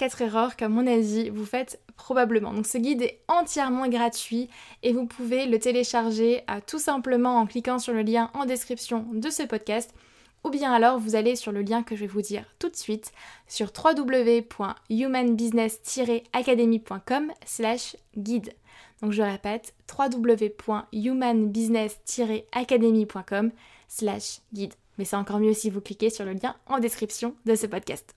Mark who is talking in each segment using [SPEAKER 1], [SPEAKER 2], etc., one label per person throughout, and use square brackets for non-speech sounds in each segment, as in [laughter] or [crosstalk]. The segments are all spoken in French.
[SPEAKER 1] 4 erreurs qu'à mon avis vous faites probablement. Donc ce guide est entièrement gratuit et vous pouvez le télécharger à, tout simplement en cliquant sur le lien en description de ce podcast ou bien alors vous allez sur le lien que je vais vous dire tout de suite sur www.humanbusiness-academy.com slash guide. Donc je répète www.humanbusiness-academy.com slash guide. Mais c'est encore mieux si vous cliquez sur le lien en description de ce podcast.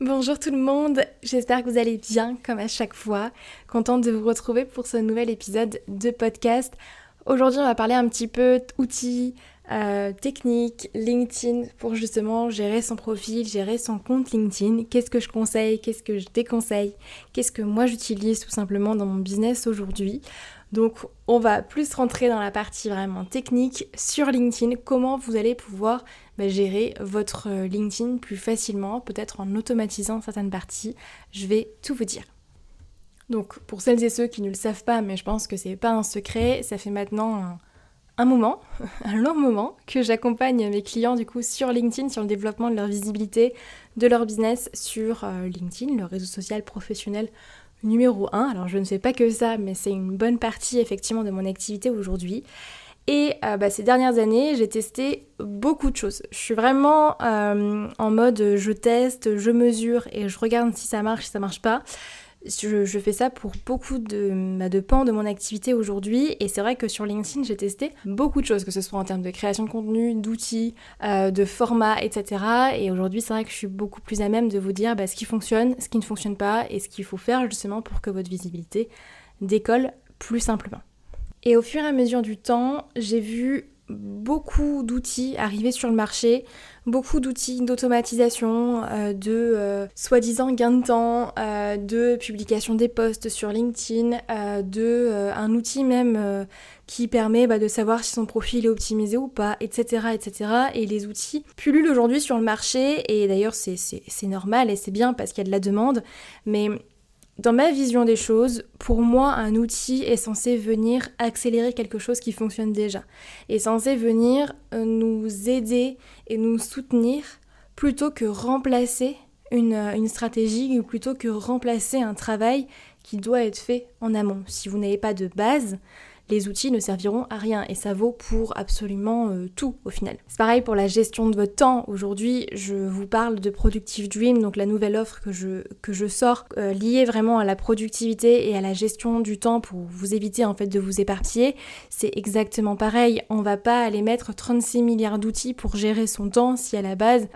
[SPEAKER 1] Bonjour tout le monde, j'espère que vous allez bien comme à chaque fois. Contente de vous retrouver pour ce nouvel épisode de podcast. Aujourd'hui on va parler un petit peu d'outils, euh, techniques, LinkedIn pour justement gérer son profil, gérer son compte LinkedIn. Qu'est-ce que je conseille, qu'est-ce que je déconseille, qu'est-ce que moi j'utilise tout simplement dans mon business aujourd'hui. Donc on va plus rentrer dans la partie vraiment technique sur LinkedIn, comment vous allez pouvoir bah, gérer votre euh, LinkedIn plus facilement, peut-être en automatisant certaines parties? Je vais tout vous dire. Donc pour celles et ceux qui ne le savent pas, mais je pense que c'est pas un secret, ça fait maintenant un, moment, [laughs] un long moment, que j'accompagne mes clients du coup sur LinkedIn, sur le développement de leur visibilité, de leur business sur euh, LinkedIn, le réseau social professionnel numéro 1. Alors je ne fais pas que ça, mais c'est une bonne partie effectivement de mon activité aujourd'hui. Et euh, bah, ces dernières années, j'ai testé beaucoup de choses. Je suis vraiment euh, en mode je teste, je mesure et je regarde si ça marche, si ça marche pas. Je, fais ça pour beaucoup de, bah, de pans de mon activité aujourd'hui et c'est vrai que sur LinkedIn j'ai testé beaucoup de choses, que ce soit en termes de création de contenu, d'outils, euh, de formats, etc. Et aujourd'hui c'est vrai que je suis beaucoup plus à même de vous dire bah, ce qui fonctionne, ce qui ne fonctionne pas et ce qu'il faut faire justement pour que votre visibilité décolle plus simplement. Et au fur et à mesure du temps, j'ai vu beaucoup d'outils arriver sur le marché, beaucoup d'outils d'automatisation, euh, de euh, soi-disant gain de temps, euh, de publication des posts sur LinkedIn, de un outil même qui permet bah, de savoir si son profil est optimisé ou pas, etc. etc. Et les outils pullulent aujourd'hui sur le marché, et d'ailleurs c'est normal et c'est bien parce qu'il y a de la demande, mais dans ma vision des choses, pour moi, un outil est censé venir accélérer quelque chose qui fonctionne déjà. Est censé venir euh, nous aider et nous soutenir plutôt que remplacer une, euh, une, stratégie ou plutôt que remplacer un travail qui doit être fait en amont. Si vous n'avez pas de base, les outils ne serviront à rien et ça vaut pour absolument euh, tout au final. C'est pareil pour la gestion de votre temps. Aujourd'hui, je vous parle de Productive Dream, donc la nouvelle offre que je, sors euh, liée vraiment à la productivité et à la gestion du temps pour vous éviter en fait de vous éparpiller. C'est exactement pareil. On va pas aller mettre 36 milliards d'outils pour gérer son temps si à la base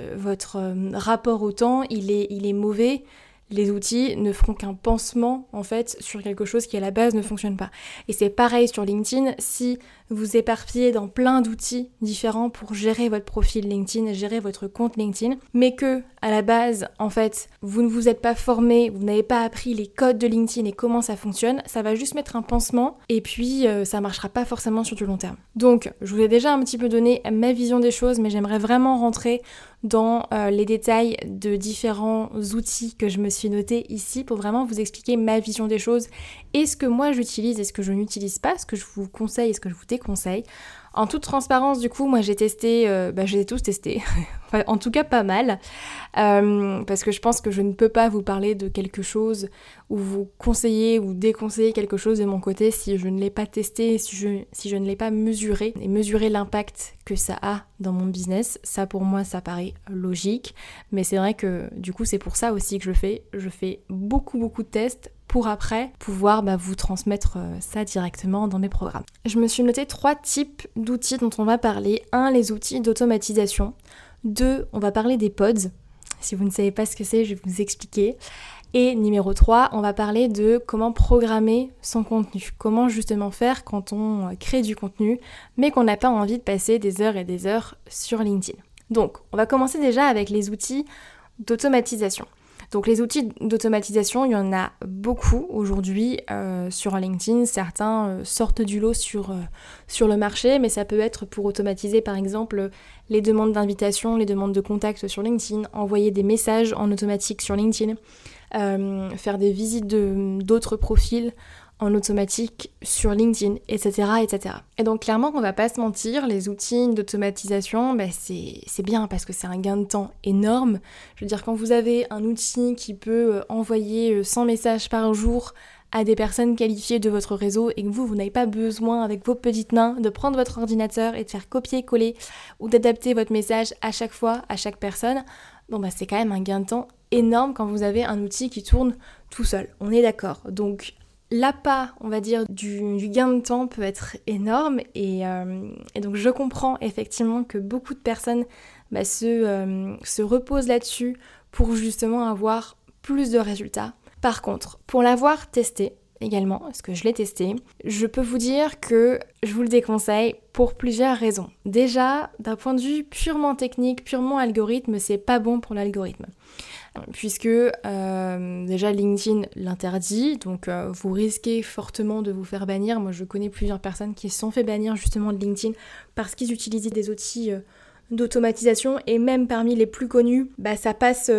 [SPEAKER 1] euh, votre rapport au temps il est mauvais les outils ne feront qu'un pansement en fait sur quelque chose qui à la base ne fonctionne pas. Et c'est pareil sur LinkedIn, si vous éparpillez dans plein d'outils différents pour gérer votre profil LinkedIn, gérer votre compte LinkedIn, mais que à la base, en fait, vous ne vous êtes pas formé, vous n'avez pas appris les codes de LinkedIn et comment ça fonctionne, ça va juste mettre un pansement et puis euh, ça marchera pas forcément sur du long terme. Donc, je vous ai déjà un petit peu donné ma vision des choses, mais j'aimerais vraiment rentrer dans euh, les détails de différents outils que je me suis noté ici pour vraiment vous expliquer ma vision des choses et ce que moi j'utilise et ce que je n'utilise pas, ce que je vous conseille et ce que je vous déconseille? En toute transparence, du coup, moi j'ai testé, euh, bah, je les ai tous testés, [laughs] en tout cas pas mal, euh, parce que je pense que je ne peux pas vous parler de quelque chose ou vous conseiller ou déconseiller quelque chose de mon côté si je ne l'ai pas testé, si je, si je ne l'ai pas mesuré et mesurer l'impact que ça a dans mon business. Ça pour moi, ça paraît logique, mais c'est vrai que du coup c'est pour ça aussi que je fais, je fais beaucoup beaucoup de tests pour après pouvoir bah, vous transmettre euh, ça directement dans mes programmes. Je me suis noté trois types d'outils dont on va parler. Un, les outils d'automatisation. Deux, on va parler des pods. Si vous ne savez pas ce que c'est, je vais vous expliquer. Et numéro 3, on va parler de comment programmer son contenu. Comment justement faire quand on euh, crée du contenu, mais qu'on n'a pas envie de passer des heures et des heures sur LinkedIn. Donc, on va commencer déjà avec les outils d'automatisation. Donc les outils d'automatisation, il y en a beaucoup aujourd'hui euh, sur LinkedIn. Certains euh, sortent du lot sur, euh, sur le marché, mais ça peut être pour automatiser par exemple les demandes d'invitation, les demandes de contact sur LinkedIn, envoyer des messages en automatique sur LinkedIn, faire des visites d'autres profils en automatique sur LinkedIn, etc., etc. Et donc clairement, on va pas se mentir, les outils d'automatisation, bah, c'est bien parce que c'est un gain de temps énorme. Je veux dire, quand vous avez un outil qui peut euh, envoyer 100 euh, messages par jour à des personnes qualifiées de votre réseau et que vous, vous n'avez pas besoin avec vos petites mains de prendre votre ordinateur et de faire copier-coller ou d'adapter votre message à chaque fois, à chaque personne, bon bah c'est quand même un gain de temps énorme quand vous avez un outil qui tourne tout seul. On est d'accord. Donc l'appât, on va dire, du, gain de temps peut être énorme euh, et, donc je comprends effectivement que beaucoup de personnes bah, euh, se, reposent là-dessus pour justement avoir plus de résultats. Par contre, pour l'avoir testé également, parce que je l'ai testé, je peux vous dire que je vous le déconseille pour plusieurs raisons. Déjà, d'un point de vue purement technique, purement algorithme, c'est pas bon pour l'algorithme puisque euh, déjà LinkedIn l'interdit, donc euh, vous risquez fortement de vous faire bannir. Moi je connais plusieurs personnes qui se sont fait bannir justement de LinkedIn parce qu'ils utilisaient des outils euh, d'automatisation et même parmi les plus connus, bah ça passe,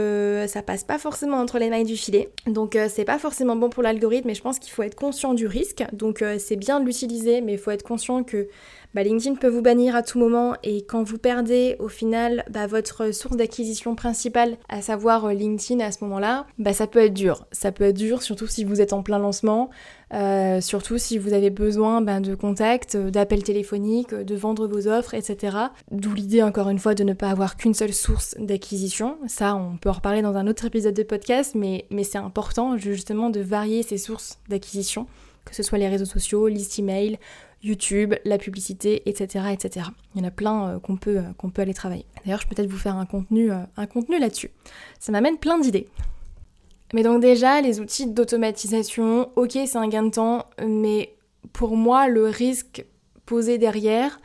[SPEAKER 1] ça passe pas forcément entre les mailles du filet. Donc c'est pas forcément bon pour l'algorithme, mais je pense qu'il faut être conscient du risque. Donc c'est bien de l'utiliser, mais il faut être conscient que bah, LinkedIn peut vous bannir à tout moment et quand vous perdez au final bah, votre source d'acquisition principale, à savoir euh, LinkedIn à ce moment-là, bah, ça peut être dur. Ça peut être dur, surtout si vous êtes en plein lancement, euh, surtout si vous avez besoin de contacts, euh, d'appels téléphoniques, de vendre vos offres, etc. D'où l'idée encore une fois de ne pas avoir qu'une seule source d'acquisition. Ça, on peut en reparler dans un autre épisode de podcast, mais, mais c'est important justement de varier ces sources d'acquisition que ce soit les réseaux sociaux, liste email, YouTube, la publicité, etc. etc. Il y en a plein euh, qu'on peut, euh, qu'on peut aller travailler. D'ailleurs, je peux peut-être vous faire un contenu, euh, un contenu là-dessus. Ça m'amène plein d'idées. Mais donc déjà, les outils d'automatisation, ok, c'est un gain de temps, mais pour moi, le risque posé derrière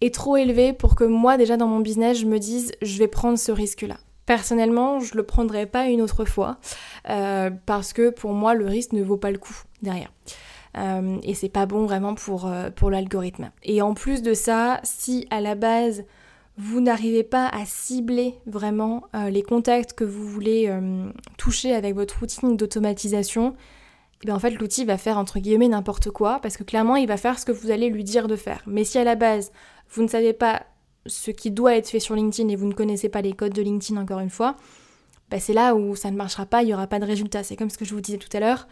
[SPEAKER 1] est trop élevé pour que moi, déjà dans mon business, je me dise, je vais prendre ce risque-là. Personnellement, je le prendrai pas une autre fois parce que pour moi, le risque ne vaut pas le coup derrière. Euh, et c'est pas bon vraiment pour, euh, pour l'algorithme. Et en plus de ça, si à la base vous n'arrivez pas à cibler vraiment euh, les contacts que vous voulez toucher avec votre routine d'automatisation, eh bien en fait l'outil va faire entre guillemets n'importe quoi parce que clairement il va faire ce que vous allez lui dire de faire. Mais si à la base vous ne savez pas ce qui doit être fait sur LinkedIn et vous ne connaissez pas les codes de LinkedIn encore une fois, bah, c'est là où ça ne marchera pas, il n'y aura pas de résultat. C'est comme ce que je vous disais tout à l'heure.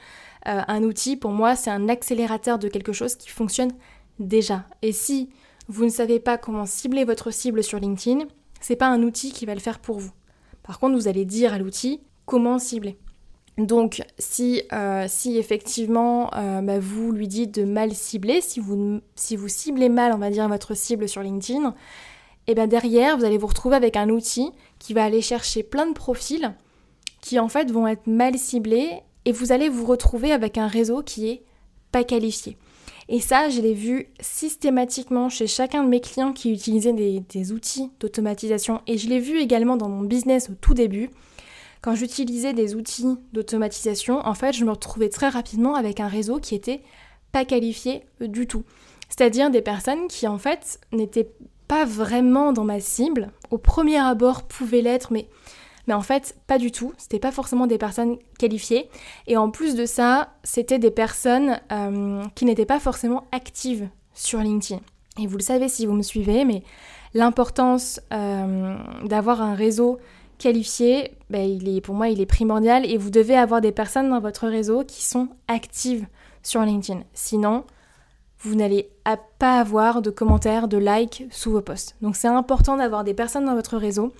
[SPEAKER 1] Euh, un outil, pour moi, c'est un accélérateur de quelque chose qui fonctionne déjà. Et si vous ne savez pas comment cibler votre cible sur LinkedIn, c'est pas un outil qui va le faire pour vous. Par contre, vous allez dire à l'outil comment cibler. Donc, si, euh, effectivement euh, bah, vous lui dites de mal cibler, si vous, si vous ciblez mal, on va dire, votre cible sur LinkedIn, et eh bien derrière, vous allez vous retrouver avec un outil qui va aller chercher plein de profils qui en fait vont être mal ciblés et vous allez vous retrouver avec un réseau qui est pas qualifié. Et ça, je l'ai vu systématiquement chez chacun de mes clients qui utilisaient des, outils d'automatisation. Et je l'ai vu également dans mon business au tout début. Quand j'utilisais des outils d'automatisation, en fait, je me retrouvais très rapidement avec un réseau qui était pas qualifié du tout. C'est-à-dire des personnes qui, en fait, n'étaient pas vraiment dans ma cible. Au premier abord, pouvaient l'être, mais mais en fait, pas du tout. C'était pas forcément des personnes qualifiées. Et en plus de ça, c'était des personnes euh, qui n'étaient pas forcément actives sur LinkedIn. Et vous le savez si vous me suivez, mais l'importance euh, d'avoir un réseau qualifié, ben, il est, pour moi, il est primordial. Et vous devez avoir des personnes dans votre réseau qui sont actives sur LinkedIn. Sinon, vous n'allez pas avoir de commentaires, de likes sous vos posts. Donc c'est important d'avoir des personnes dans votre réseau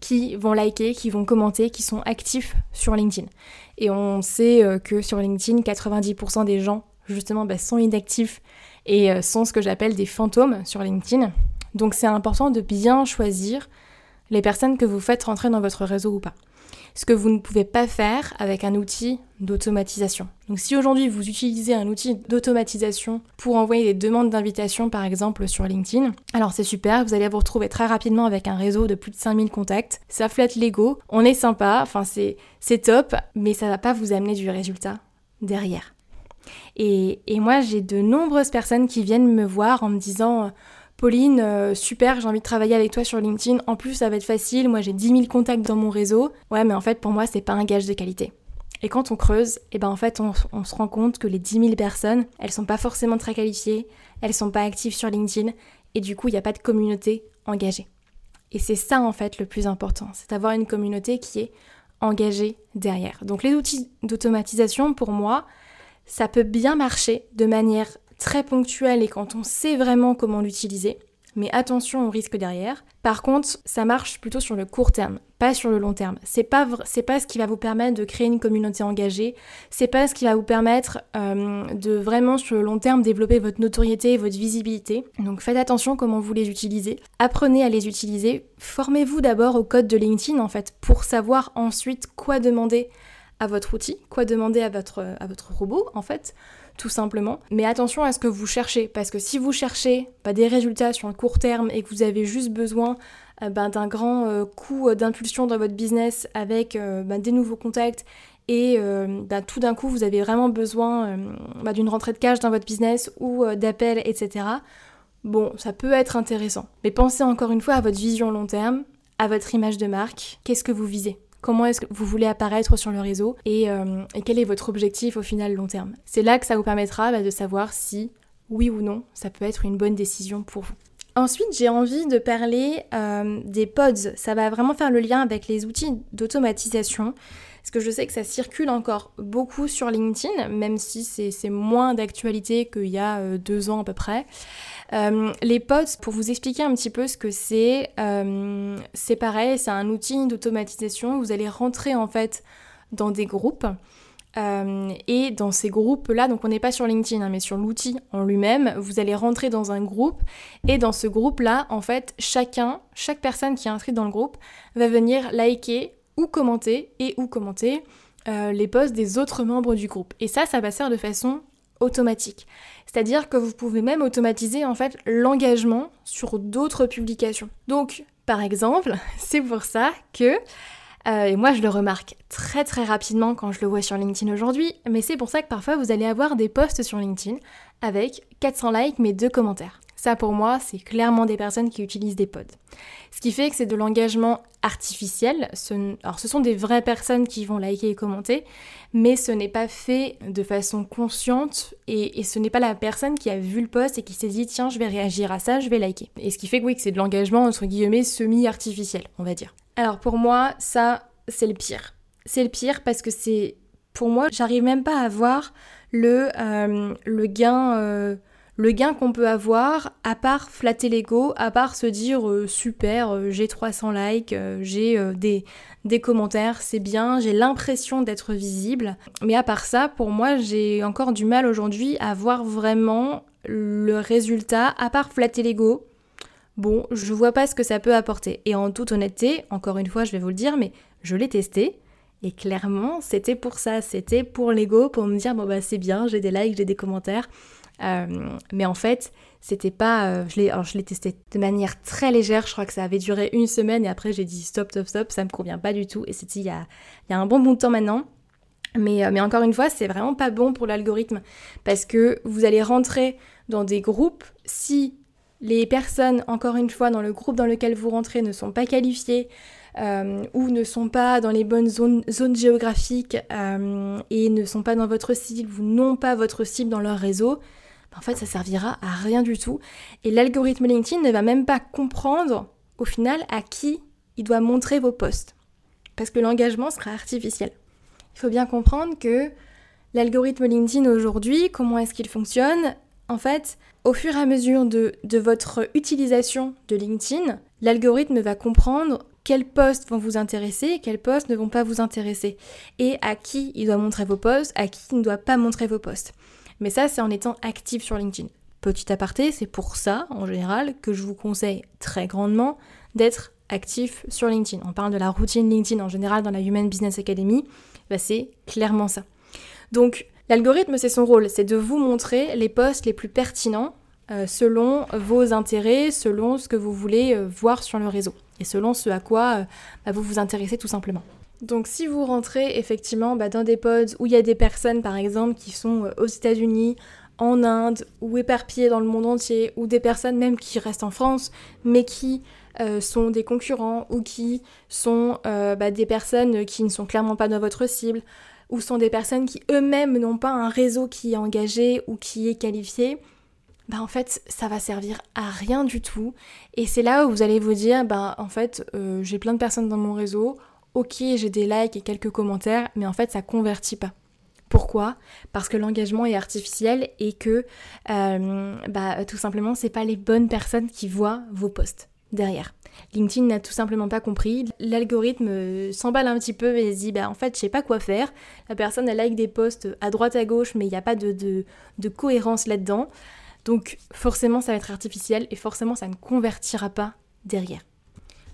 [SPEAKER 1] qui vont liker, qui vont commenter, qui sont actifs sur LinkedIn. Et on sait euh, que sur LinkedIn, 90% des gens, justement, bah, sont inactifs et euh, sont ce que j'appelle des fantômes sur LinkedIn. Donc c'est important de bien choisir les personnes que vous faites rentrer dans votre réseau ou pas ce que vous ne pouvez pas faire avec un outil d'automatisation. Donc si aujourd'hui vous utilisez un outil d'automatisation pour envoyer des demandes d'invitation par exemple sur LinkedIn, alors c'est super, vous allez vous retrouver très rapidement avec un réseau de plus de 5000 contacts, ça flatte l'ego, on est sympa, enfin c'est, c'est top, mais ça va pas vous amener du résultat derrière. Et, et moi j'ai de nombreuses personnes qui viennent me voir en me disant Pauline, euh, super, j'ai envie de travailler avec toi sur LinkedIn. En plus, ça va être facile. Moi, j'ai 10 000 contacts dans mon réseau. Ouais, mais en fait, pour moi, c'est pas un gage de qualité. Et quand on creuse, et eh ben en fait, on, se rend compte que les 10 000 personnes, elles sont pas forcément très qualifiées, elles sont pas actives sur LinkedIn, et du coup, il n'y a pas de communauté engagée. Et c'est ça, en fait, le plus important. C'est d'avoir une communauté qui est engagée derrière. Donc, les outils d'automatisation, pour moi, ça peut bien marcher de manière très ponctuel et quand on sait vraiment comment l'utiliser. Mais attention au risque derrière. Par contre, ça marche plutôt sur le court terme, pas sur le long terme. C'est pas c'est pas ce qui va vous permettre de créer une communauté engagée. C'est pas ce qui va vous permettre euh, de vraiment sur le long terme développer votre notoriété et votre visibilité. Donc faites attention comment vous les utilisez. Apprenez à les utiliser. Formez-vous d'abord au code de LinkedIn en fait pour savoir ensuite quoi demander à votre outil, quoi demander à votre, à votre robot en fait tout simplement. Mais attention à ce que vous cherchez, parce que si vous cherchez des résultats sur le court terme et que vous avez juste besoin euh, ben, d'un grand euh, coup d'impulsion dans votre business avec euh, ben, des nouveaux contacts et ben, tout d'un coup vous avez vraiment besoin d'une rentrée de cash dans votre business ou d'appels, etc. Bon, ça peut être intéressant. Mais pensez encore une fois à votre vision long terme, à votre image de marque. Qu'est-ce que vous visez? Comment est-ce que vous voulez apparaître sur le réseau euh, et, quel est votre objectif au final long terme? C'est là que ça vous permettra bah, de savoir si, oui ou non, ça peut être une bonne décision pour vous. Ensuite, j'ai envie de parler euh, des pods. Ça va vraiment faire le lien avec les outils d'automatisation. Parce que je sais que ça circule encore beaucoup sur LinkedIn, même si c'est moins d'actualité qu'il y a euh, deux ans à peu près. Euh, les pods, pour vous expliquer un petit peu ce que c'est, euh, c'est pareil, c'est un outil d'automatisation. Vous allez rentrer en fait dans des groupes. Et dans ces groupes-là, donc on n'est pas sur LinkedIn, hein, mais sur l'outil en lui-même, vous allez rentrer dans un groupe et dans ce groupe-là, en fait, chacun, chaque personne qui est inscrite dans le groupe va venir liker ou commenter et ou commenter les posts des autres membres du groupe. Et ça, ça va se faire de façon automatique. C'est-à-dire que vous pouvez même automatiser en fait l'engagement sur d'autres publications. Donc, par exemple, [laughs] c'est pour ça que euh, et moi, je le remarque très très rapidement quand je le vois sur LinkedIn aujourd'hui, mais c'est pour ça que parfois vous allez avoir des posts sur LinkedIn avec 400 likes mais deux commentaires. Ça pour moi, c'est clairement des personnes qui utilisent des pods. Ce qui fait que c'est de l'engagement artificiel. alors ce sont des vraies personnes qui vont liker et commenter, mais ce n'est pas fait de façon consciente et, ce n'est pas la personne qui a vu le post et qui s'est dit tiens je vais réagir à ça, je vais liker. Et ce qui fait que oui, que c'est de l'engagement entre guillemets semi-artificiel, on va dire. Alors pour moi, ça c'est le pire. C'est le pire parce que c'est pour moi, j'arrive même pas à voir le, euh, le gain, euh, le gain qu'on peut avoir à part flatter l'ego, à part se dire euh, super, j'ai 300 likes, j'ai des, des commentaires, c'est bien, j'ai l'impression d'être visible. Mais à part ça, pour moi, j'ai encore du mal aujourd'hui à voir vraiment le résultat, à part flatter l'ego. Bon, je vois pas ce que ça peut apporter. Et en toute honnêteté, encore une fois, je vais vous le dire, mais je l'ai testé. Et clairement, c'était pour ça, c'était pour l'ego, pour me dire, bon bah c'est bien, j'ai des likes, j'ai des commentaires. Euh, mais en fait, c'était pas. Euh, je l'ai, je l'ai testé de manière très légère. Je crois que ça avait duré une semaine et après j'ai dit stop, stop, stop. Ça me convient pas du tout. Et c'était il y a, il y a un bon bout temps maintenant. Mais, euh, mais encore une fois, c'est vraiment pas bon pour l'algorithme parce que vous allez rentrer dans des groupes si les personnes, encore une fois, dans le groupe dans lequel vous rentrez ne sont pas qualifiées, ou ne sont pas dans les bonnes zones, géographiques euh, et ne sont pas dans votre cible ou n'ont pas votre cible dans leur réseau, en fait ça servira à rien du tout. Et l'algorithme LinkedIn ne va même pas comprendre au final à qui il doit montrer vos posts. Parce que l'engagement sera artificiel. Il faut bien comprendre que l'algorithme LinkedIn aujourd'hui, comment est-ce qu'il fonctionne En fait, au fur et à mesure de, votre utilisation de LinkedIn, l'algorithme va comprendre quels posts vont vous intéresser quels posts ne vont pas vous intéresser. Et à qui il doit montrer vos posts, à qui il ne doit pas montrer vos posts. Mais ça, c'est en étant actif sur LinkedIn. Petit aparté, c'est pour ça, en général, que je vous conseille très grandement d'être actif sur LinkedIn. On parle de la routine LinkedIn en général dans la Human Business Academy. Bah, c'est clairement ça. Donc, l'algorithme, c'est son rôle, c'est de vous montrer les posts les plus pertinents euh, selon vos intérêts, selon ce que vous voulez euh, voir sur le réseau et selon ce à quoi euh, bah, vous vous intéressez tout simplement. Donc si vous rentrez effectivement bah, dans des pods où il y a des personnes par exemple qui sont aux États-Unis, en Inde ou éparpillées dans le monde entier, ou des personnes même qui restent en France mais qui sont des concurrents ou qui sont bah, des personnes qui ne sont clairement pas dans votre cible, ou sont des personnes qui eux-mêmes n'ont pas un réseau qui est engagé ou qui est qualifié, bah en fait ça va servir à rien du tout. Et c'est là où vous allez vous dire, bah en fait euh, j'ai plein de personnes dans mon réseau, ok j'ai des likes et quelques commentaires, mais en fait ça convertit pas. Pourquoi? Parce que l'engagement est artificiel et que euh, bah, tout simplement c'est pas les bonnes personnes qui voient vos posts derrière. LinkedIn n'a tout simplement pas compris. L'algorithme s'emballe un petit peu et se dit bah en fait je sais pas quoi faire. La personne elle like des posts à droite à gauche mais il n'y a pas de cohérence là-dedans. Donc forcément ça va être artificiel et forcément ça ne convertira pas derrière.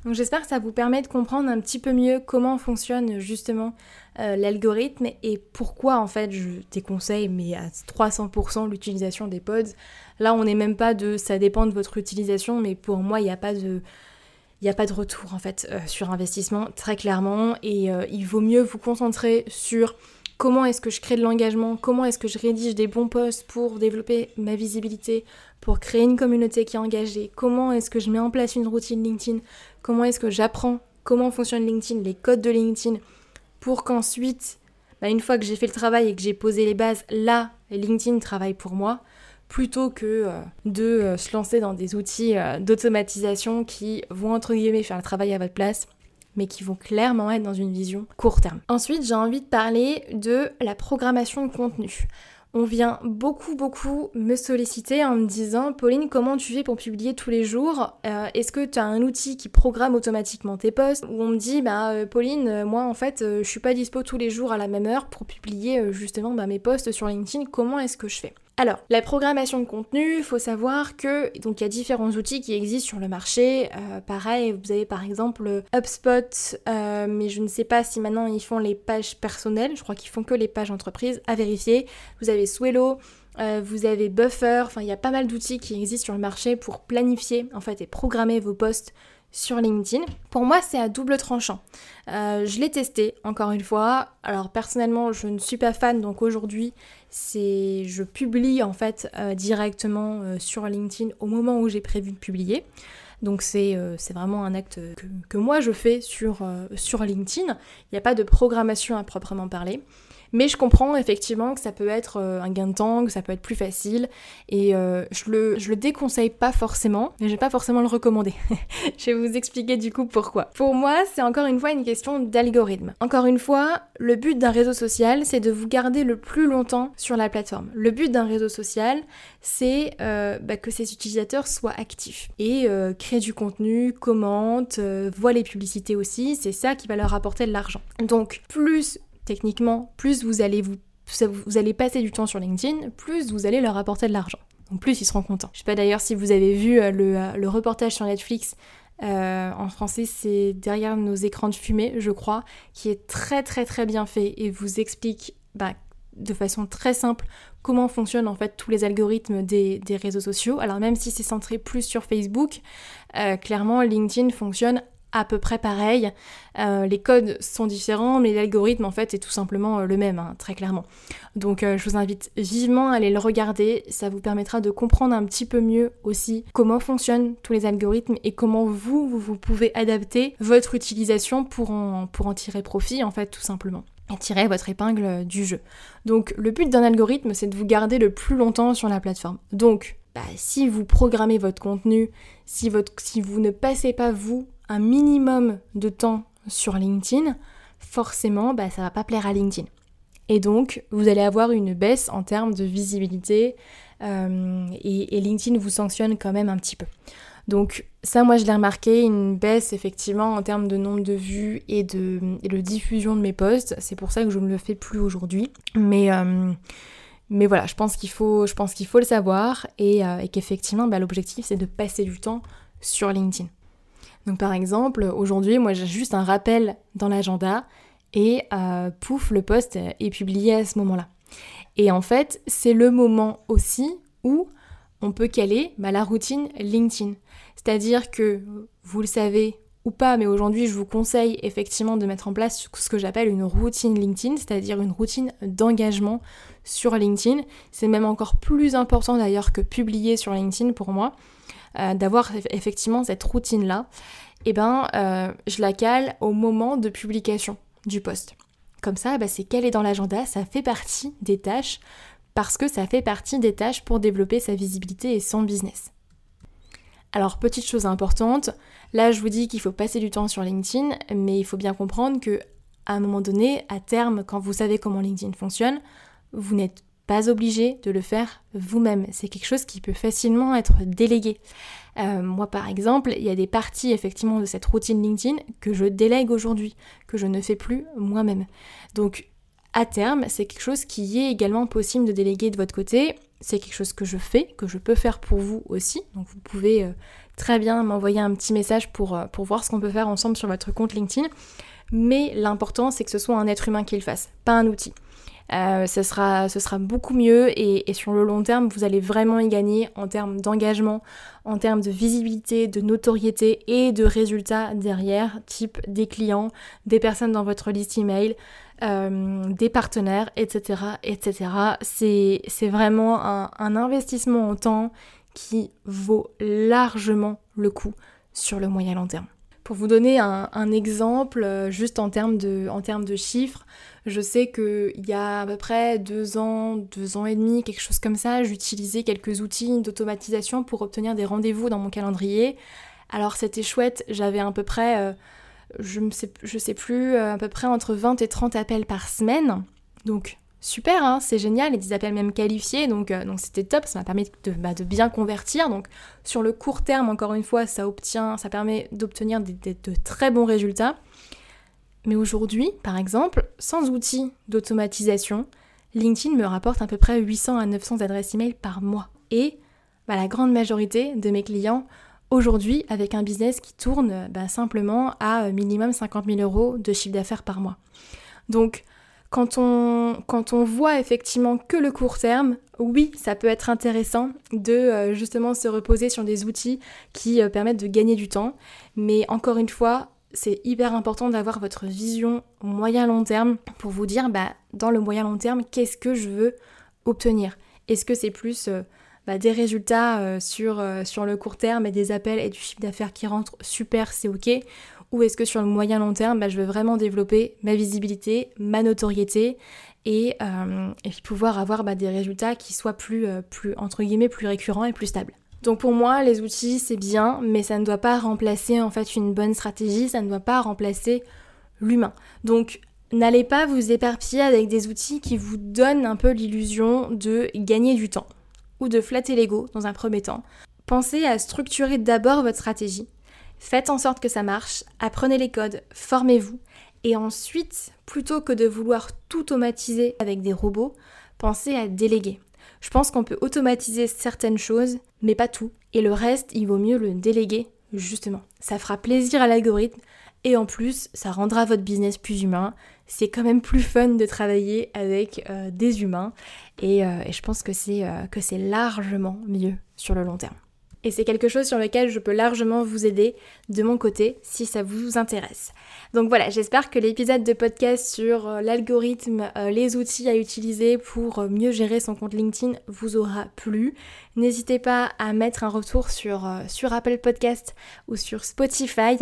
[SPEAKER 1] Donc j'espère que ça vous permet de comprendre un petit peu mieux comment fonctionne justement euh, l'algorithme et pourquoi en fait je déconseille mais à 300% l'utilisation des pods. Là on n'est même pas de ça dépend de votre utilisation mais pour moi il n'y a pas de il n'y a pas de retour en fait euh, sur investissement très clairement et euh, il vaut mieux vous concentrer sur comment est-ce que je crée de l'engagement, comment est-ce que je rédige des bons posts pour développer ma visibilité, pour créer une communauté qui est engagée, comment est-ce que je mets en place une routine LinkedIn, comment est-ce que j'apprends comment fonctionne LinkedIn, les codes de LinkedIn, pour qu'ensuite, bah, une fois que j'ai fait le travail et que j'ai posé les bases, là, LinkedIn travaille pour moi, plutôt que euh, de euh, se lancer dans des outils euh, d'automatisation qui vont entre guillemets faire le travail à votre place mais qui vont clairement être dans une vision court terme. Ensuite, j'ai envie de parler de la programmation de contenu. On vient beaucoup beaucoup me solliciter en me disant Pauline comment tu fais pour publier tous les jours? Euh, Est-ce que tu as un outil qui programme automatiquement tes posts? Ou on me dit bah euh, Pauline euh, moi en fait je suis pas dispo tous les jours à la même heure pour publier justement bah, mes posts sur LinkedIn comment est-ce que je fais? Alors, la programmation de contenu, il faut savoir que donc il y a différents outils qui existent sur le marché. Euh, pareil, vous avez par exemple HubSpot, euh, mais je ne sais pas si maintenant ils font les pages personnelles. Je crois qu'ils font que les pages entreprises. À vérifier. Vous avez Swello. Euh, vous avez Buffer, enfin il y a pas mal d'outils qui existent sur le marché pour planifier en fait et programmer vos posts sur LinkedIn. Pour moi, c'est à double tranchant. Euh, je l'ai testé, encore une fois. Alors personnellement, je ne suis pas fan, donc aujourd'hui, c'est je publie en fait euh, directement euh, sur LinkedIn au moment où j'ai prévu de publier. Donc c'est vraiment un acte que, moi je fais sur, sur LinkedIn. Il n'y a pas de programmation à proprement parler. Mais je comprends effectivement que ça peut être euh, un gain de temps, que ça peut être plus facile, et euh, je, le, je le déconseille pas forcément, mais je vais pas forcément le recommander. [laughs] je vais vous expliquer du coup pourquoi. Pour moi, c'est encore une fois une question d'algorithme. Encore une fois, le but d'un réseau social, c'est de vous garder le plus longtemps sur la plateforme. Le but d'un réseau social, c'est euh, bah, que ses utilisateurs soient actifs et créent du contenu, commentent, voient les publicités aussi, c'est ça qui va leur apporter de l'argent. Donc, plus techniquement, plus vous allez vous, allez passer du temps sur LinkedIn, plus vous allez leur apporter de l'argent. Donc plus ils seront contents. Je sais pas d'ailleurs si vous avez vu euh, euh, le, reportage sur Netflix. Euh, en français, c'est derrière nos écrans de fumée, je crois, qui est très très très bien fait et vous explique bah, de façon très simple comment fonctionnent en fait tous les algorithmes des, réseaux sociaux. Alors même si c'est centré plus sur Facebook, clairement LinkedIn fonctionne à peu près pareil. Euh, les codes sont différents, mais l'algorithme en fait est tout simplement euh, le même, hein, très clairement. Donc euh, je vous invite vivement à aller le regarder, ça vous permettra de comprendre un petit peu mieux aussi comment fonctionnent tous les algorithmes et comment vous, vous, pouvez adapter votre utilisation pour en, tirer profit en fait tout simplement et tirer votre épingle du jeu. Donc le but d'un algorithme, c'est de vous garder le plus longtemps sur la plateforme. Donc bah, si vous programmez votre contenu, si vous ne passez pas vous un minimum de temps sur LinkedIn, forcément, bah, ça va pas plaire à LinkedIn. Et donc, vous allez avoir une baisse en termes de visibilité euh, et, LinkedIn vous sanctionne quand même un petit peu. Donc ça, moi, je l'ai remarqué, une baisse effectivement en termes de nombre de vues et de, diffusion de mes posts. C'est pour ça que je ne le fais plus aujourd'hui. Mais, euh, mais voilà, je pense qu'il faut, faut le savoir et, euh, qu'effectivement, bah, l'objectif, c'est de passer du temps sur LinkedIn. Donc par exemple, aujourd'hui, moi j'ai juste un rappel dans l'agenda et euh, pouf, le post est publié à ce moment-là. Et en fait, c'est le moment aussi où on peut caler bah, la routine LinkedIn. C'est-à-dire que, vous le savez ou pas, mais aujourd'hui je vous conseille effectivement de mettre en place ce que j'appelle une routine LinkedIn, c'est-à-dire une routine d'engagement sur LinkedIn. C'est même encore plus important d'ailleurs que publier sur LinkedIn pour moi. Euh, d'avoir effectivement cette routine-là, et eh ben, euh, je la cale au moment de publication du post. Comme ça, bah, c'est est dans l'agenda, ça fait partie des tâches, parce que ça fait partie des tâches pour développer sa visibilité et son business. Alors, petite chose importante, là je vous dis qu'il faut passer du temps sur LinkedIn, mais il faut bien comprendre que à un moment donné, à terme, quand vous savez comment LinkedIn fonctionne, vous n'êtes pas obligé de le faire vous-même. C'est quelque chose qui peut facilement être délégué. Euh, moi par exemple, il y a des parties effectivement de cette routine LinkedIn que je délègue aujourd'hui, que je ne fais plus moi-même. Donc à terme, c'est quelque chose qui est également possible de déléguer de votre côté. C'est quelque chose que je fais, que je peux faire pour vous aussi. Donc vous pouvez euh, très bien m'envoyer un petit message pour, euh, pour voir ce qu'on peut faire ensemble sur votre compte LinkedIn. Mais l'important, c'est que ce soit un être humain qui le fasse, pas un outil. Euh, ce, sera, ce sera beaucoup mieux et, sur le long terme, vous allez vraiment y gagner en termes d'engagement, en termes de visibilité, de notoriété et de résultats derrière, type des clients, des personnes dans votre liste email, euh, des partenaires, etc. etc. C'est vraiment un, un investissement en temps qui vaut largement le coup sur le moyen long terme. Pour vous donner un, exemple, euh, juste en termes de, chiffres, je sais qu'il y a à peu près deux ans, deux ans et demi, quelque chose comme ça, j'utilisais quelques outils d'automatisation pour obtenir des rendez-vous dans mon calendrier. Alors c'était chouette, j'avais à peu près, euh, je ne sais, je sais plus, euh, à peu près entre 20 et 30 appels par semaine. Donc super, hein, c'est génial, et des appels même qualifiés, donc euh, donc c'était top, ça m'a permis de, bah, de, bien convertir. Donc sur le court terme, encore une fois, ça obtient, ça permet d'obtenir de très bons résultats. Mais aujourd'hui, par exemple, sans outils d'automatisation, LinkedIn me rapporte à peu près 800 à 900 adresses email par mois. Et bah, la grande majorité de mes clients aujourd'hui avec un business qui tourne bah, simplement à minimum 50 000 euros de chiffre d'affaires par mois. Donc quand on, voit effectivement que le court terme, oui, ça peut être intéressant de euh, justement se reposer sur des outils qui euh, permettent de gagner du temps. Mais encore une fois, c'est hyper important d'avoir votre vision moyen-long terme pour vous dire, bah, dans le moyen-long terme, qu'est-ce que je veux obtenir? Est-ce que c'est plus euh, bah, des résultats sur, sur le court terme et des appels et du chiffre d'affaires qui rentrent? Super, c'est ok ou est-ce que sur le moyen long terme, bah, je veux vraiment développer ma visibilité, ma notoriété et, puis pouvoir avoir bah, des résultats qui soient plus, plus, entre guillemets, plus récurrents et plus stables. Donc pour moi, les outils, c'est bien, mais ça ne doit pas remplacer en fait une bonne stratégie, ça ne doit pas remplacer l'humain. Donc n'allez pas vous éparpiller avec des outils qui vous donnent un peu l'illusion de gagner du temps ou de flatter l'ego dans un premier temps. Pensez à structurer d'abord votre stratégie. Faites en sorte que ça marche, apprenez les codes, formez-vous et ensuite, plutôt que de vouloir tout automatiser avec des robots, pensez à déléguer. Je pense qu'on peut automatiser certaines choses, mais pas tout. Et le reste, il vaut mieux le déléguer, justement. Ça fera plaisir à l'algorithme et en plus, ça rendra votre business plus humain. C'est quand même plus fun de travailler avec euh, des humains et, euh, je pense euh, que c'est largement mieux sur le long terme et c'est quelque chose sur lequel je peux largement vous aider de mon côté si ça vous intéresse. Donc voilà, j'espère que l'épisode de podcast sur euh, l'algorithme, euh, les outils à utiliser pour euh, mieux gérer son compte LinkedIn vous aura plu. N'hésitez pas à mettre un retour sur, sur Apple Podcast ou sur Spotify.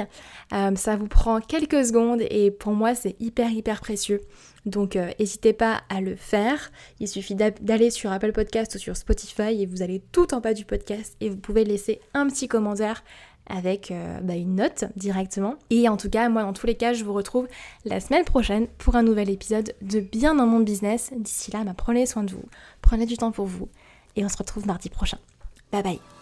[SPEAKER 1] ça vous prend quelques secondes et pour moi c'est hyper hyper précieux. Donc euh, n'hésitez pas à le faire. Il suffit d'aller sur Apple Podcast ou sur Spotify et vous allez tout en bas du podcast et vous pouvez laisser un petit commentaire avec euh, bah, une note directement. Et en tout cas, moi dans tous les cas, je vous retrouve la semaine prochaine pour un nouvel épisode de Bien dans mon business. D'ici là, bah, prenez soin de vous, prenez du temps pour vous et on se retrouve mardi prochain. Bye bye